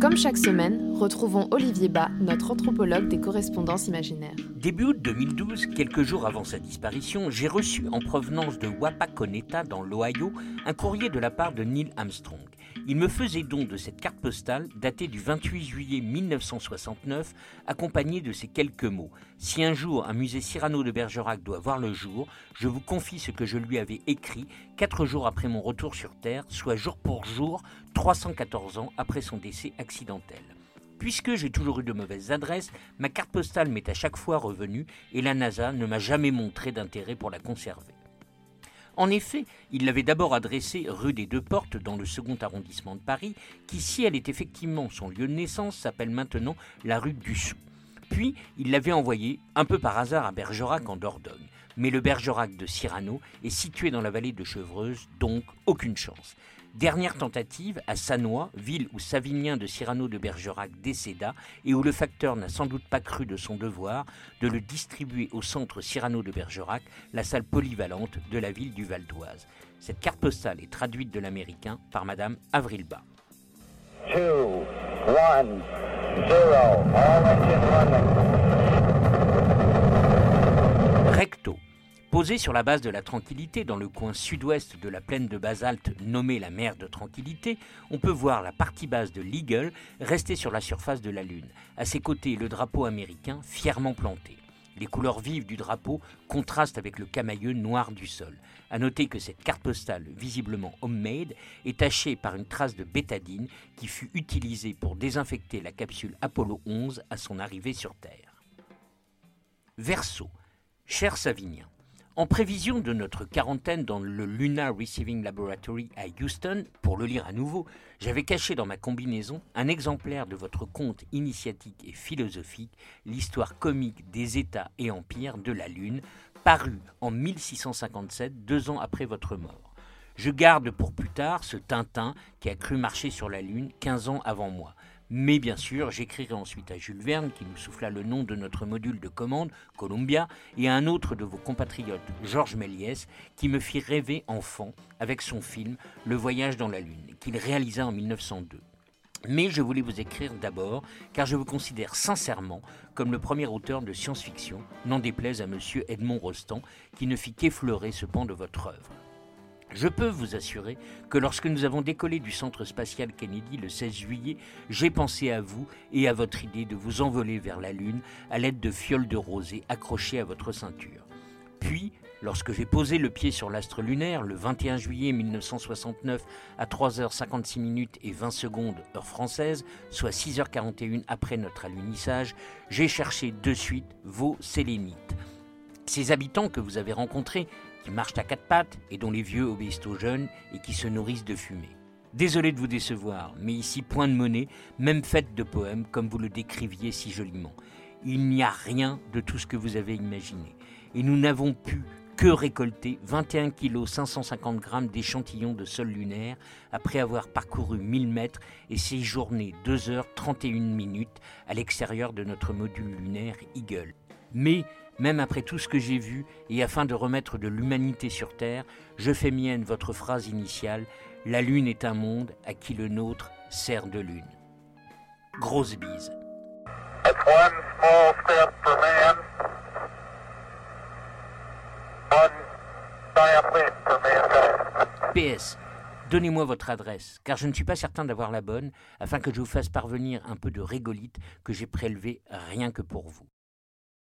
Comme chaque semaine, retrouvons Olivier Bas, notre anthropologue des correspondances imaginaires. Début août 2012, quelques jours avant sa disparition, j'ai reçu en provenance de Wapakoneta dans l'Ohio un courrier de la part de Neil Armstrong. Il me faisait don de cette carte postale datée du 28 juillet 1969, accompagnée de ces quelques mots. Si un jour un musée Cyrano de Bergerac doit voir le jour, je vous confie ce que je lui avais écrit quatre jours après mon retour sur Terre, soit jour pour jour, 314 ans après son décès accidentel. Puisque j'ai toujours eu de mauvaises adresses, ma carte postale m'est à chaque fois revenue et la NASA ne m'a jamais montré d'intérêt pour la conserver. En effet, il l'avait d'abord adressée rue des Deux Portes dans le second arrondissement de Paris, qui, si elle est effectivement son lieu de naissance, s'appelle maintenant la rue du Sou. Puis, il l'avait envoyée, un peu par hasard, à Bergerac en Dordogne. Mais le Bergerac de Cyrano est situé dans la vallée de Chevreuse, donc aucune chance. Dernière tentative à Sanois, ville où Savinien de Cyrano de Bergerac décéda et où le facteur n'a sans doute pas cru de son devoir de le distribuer au centre Cyrano de Bergerac, la salle polyvalente de la ville du Val d'Oise. Cette carte postale est traduite de l'américain par Madame Avril Bas. Recto. Posé sur la base de la Tranquillité, dans le coin sud-ouest de la plaine de basalte nommée la mer de Tranquillité, on peut voir la partie basse de l'Eagle rester sur la surface de la Lune. À ses côtés, le drapeau américain fièrement planté. Les couleurs vives du drapeau contrastent avec le camailleux noir du sol. À noter que cette carte postale, visiblement homemade, est tachée par une trace de bétadine qui fut utilisée pour désinfecter la capsule Apollo 11 à son arrivée sur Terre. Verso. Cher Savinien, en prévision de notre quarantaine dans le Lunar Receiving Laboratory à Houston, pour le lire à nouveau, j'avais caché dans ma combinaison un exemplaire de votre conte initiatique et philosophique, l'histoire comique des États et empires de la Lune, paru en 1657, deux ans après votre mort. Je garde pour plus tard ce Tintin qui a cru marcher sur la Lune 15 ans avant moi. Mais bien sûr, j'écrirai ensuite à Jules Verne, qui nous souffla le nom de notre module de commande, Columbia, et à un autre de vos compatriotes, Georges Méliès, qui me fit rêver enfant avec son film Le voyage dans la Lune, qu'il réalisa en 1902. Mais je voulais vous écrire d'abord, car je vous considère sincèrement comme le premier auteur de science-fiction, n'en déplaise à M. Edmond Rostand, qui ne fit qu'effleurer ce pan de votre œuvre. Je peux vous assurer que lorsque nous avons décollé du centre spatial Kennedy le 16 juillet, j'ai pensé à vous et à votre idée de vous envoler vers la Lune à l'aide de fioles de rosée accrochées à votre ceinture. Puis, lorsque j'ai posé le pied sur l'astre lunaire le 21 juillet 1969 à 3h56 minutes et 20 secondes heure française, soit 6h41 après notre alunissage, j'ai cherché de suite vos sélénites. Ces habitants que vous avez rencontrés qui marchent à quatre pattes et dont les vieux obéissent aux jeunes et qui se nourrissent de fumée. Désolé de vous décevoir, mais ici point de monnaie, même faite de poèmes comme vous le décriviez si joliment. Il n'y a rien de tout ce que vous avez imaginé. Et nous n'avons pu que récolter 21 kg 550 grammes d'échantillons de sol lunaire après avoir parcouru 1000 mètres et séjourné 2 heures 31 minutes à l'extérieur de notre module lunaire Eagle. Mais même après tout ce que j'ai vu, et afin de remettre de l'humanité sur Terre, je fais mienne votre phrase initiale La Lune est un monde à qui le nôtre sert de lune. Grosse bise. PS. Donnez-moi votre adresse, car je ne suis pas certain d'avoir la bonne, afin que je vous fasse parvenir un peu de régolite que j'ai prélevé rien que pour vous.